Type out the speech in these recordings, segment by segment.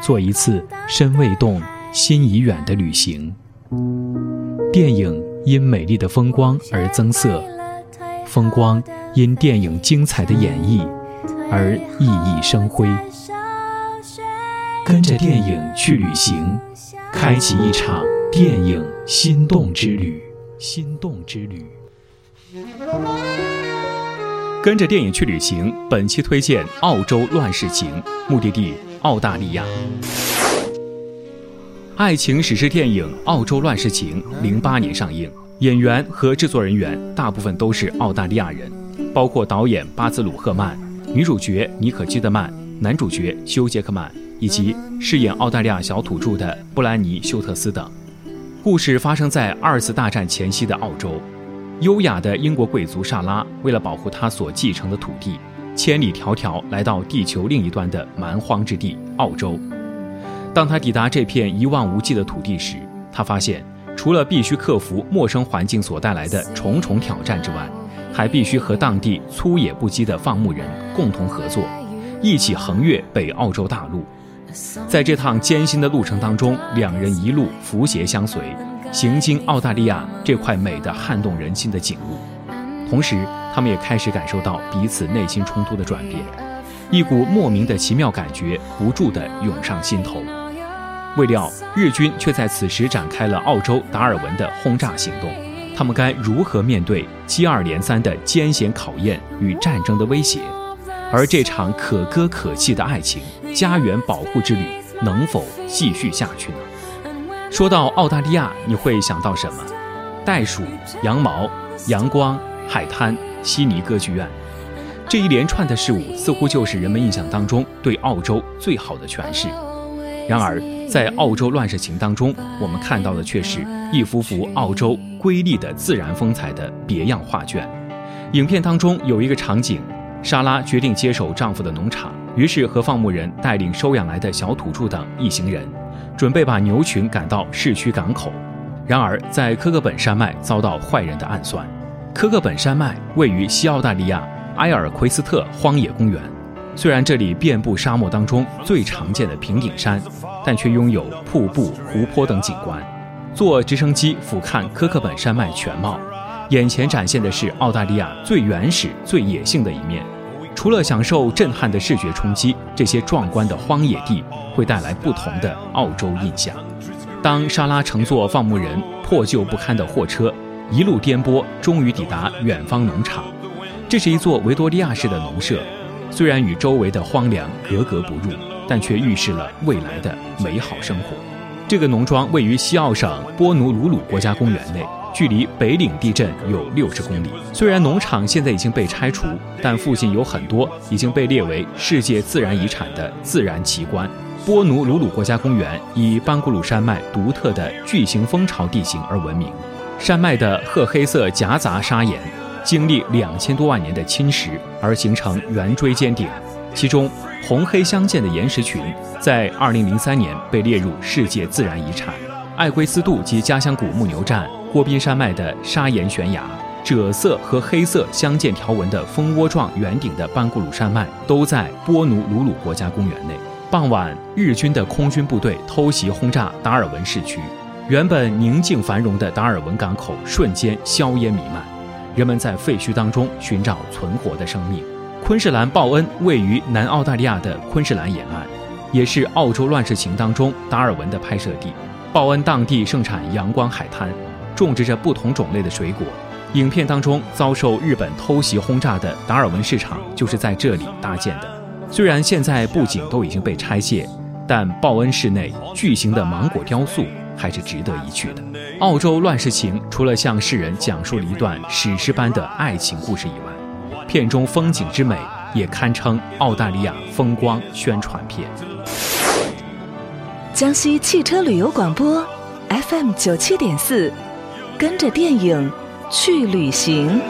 做一次身未动、心已远的旅行。电影因美丽的风光而增色，风光因电影精彩的演绎而熠熠生辉。跟着电影去旅行，开启一场电影心动之旅。心动之旅。跟着电影去旅行，本期推荐《澳洲乱世情》，目的地。澳大利亚爱情史诗电影《澳洲乱世情》零八年上映，演员和制作人员大部分都是澳大利亚人，包括导演巴兹鲁赫曼、女主角妮可基德曼、男主角休杰克曼以及饰演澳大利亚小土著的布兰妮休特斯等。故事发生在二次大战前夕的澳洲，优雅的英国贵族莎拉为了保护她所继承的土地。千里迢迢来到地球另一端的蛮荒之地澳洲。当他抵达这片一望无际的土地时，他发现除了必须克服陌生环境所带来的重重挑战之外，还必须和当地粗野不羁的放牧人共同合作，一起横越北澳洲大陆。在这趟艰辛的路程当中，两人一路扶携相随，行经澳大利亚这块美的撼动人心的景物。同时，他们也开始感受到彼此内心冲突的转变，一股莫名的奇妙感觉不住地涌上心头。未料，日军却在此时展开了澳洲达尔文的轰炸行动。他们该如何面对接二连三的艰险考验与战争的威胁？而这场可歌可泣的爱情、家园保护之旅能否继续下去呢？说到澳大利亚，你会想到什么？袋鼠、羊毛、阳光。海滩、悉尼歌剧院，这一连串的事物似乎就是人们印象当中对澳洲最好的诠释。然而，在《澳洲乱世情》当中，我们看到的却是一幅幅澳洲瑰丽的自然风采的别样画卷。影片当中有一个场景，莎拉决定接手丈夫的农场，于是和放牧人带领收养来的小土著等一行人，准备把牛群赶到市区港口。然而，在科克本山脉遭到坏人的暗算。科克本山脉位于西澳大利亚埃尔奎斯特荒野公园，虽然这里遍布沙漠当中最常见的平顶山，但却拥有瀑布、湖泊等景观。坐直升机俯瞰科克本山脉全貌，眼前展现的是澳大利亚最原始、最野性的一面。除了享受震撼的视觉冲击，这些壮观的荒野地会带来不同的澳洲印象。当莎拉乘坐放牧人破旧不堪的货车。一路颠簸，终于抵达远方农场。这是一座维多利亚式的农舍，虽然与周围的荒凉格格不入，但却预示了未来的美好生活。这个农庄位于西澳省波努鲁鲁国家公园内，距离北岭地震有六十公里。虽然农场现在已经被拆除，但附近有很多已经被列为世界自然遗产的自然奇观。波努鲁鲁国家公园以班古鲁山脉独特的巨型蜂巢地形而闻名。山脉的褐黑色夹杂砂岩，经历两千多万年的侵蚀而形成圆锥尖顶，其中红黑相间的岩石群在2003年被列入世界自然遗产。艾圭斯杜及家乡古牧牛站、郭宾山脉的砂岩悬崖、赭色和黑色相间条纹的蜂窝状圆顶的班古鲁山脉，都在波努鲁鲁国家公园内。傍晚，日军的空军部队偷袭轰炸达尔文市区。原本宁静繁荣的达尔文港口瞬间硝烟弥漫，人们在废墟当中寻找存活的生命。昆士兰鲍恩位于南澳大利亚的昆士兰沿岸，也是《澳洲乱世情》当中达尔文的拍摄地。鲍恩当地盛产阳光海滩，种植着不同种类的水果。影片当中遭受日本偷袭轰炸的达尔文市场就是在这里搭建的。虽然现在布景都已经被拆卸，但鲍恩室内巨型的芒果雕塑。还是值得一去的。《澳洲乱世情》除了向世人讲述了一段史诗般的爱情故事以外，片中风景之美也堪称澳大利亚风光宣传片。江西汽车旅游广播 FM 九七点四，跟着电影去旅行。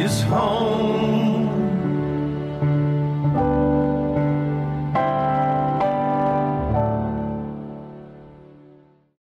is home.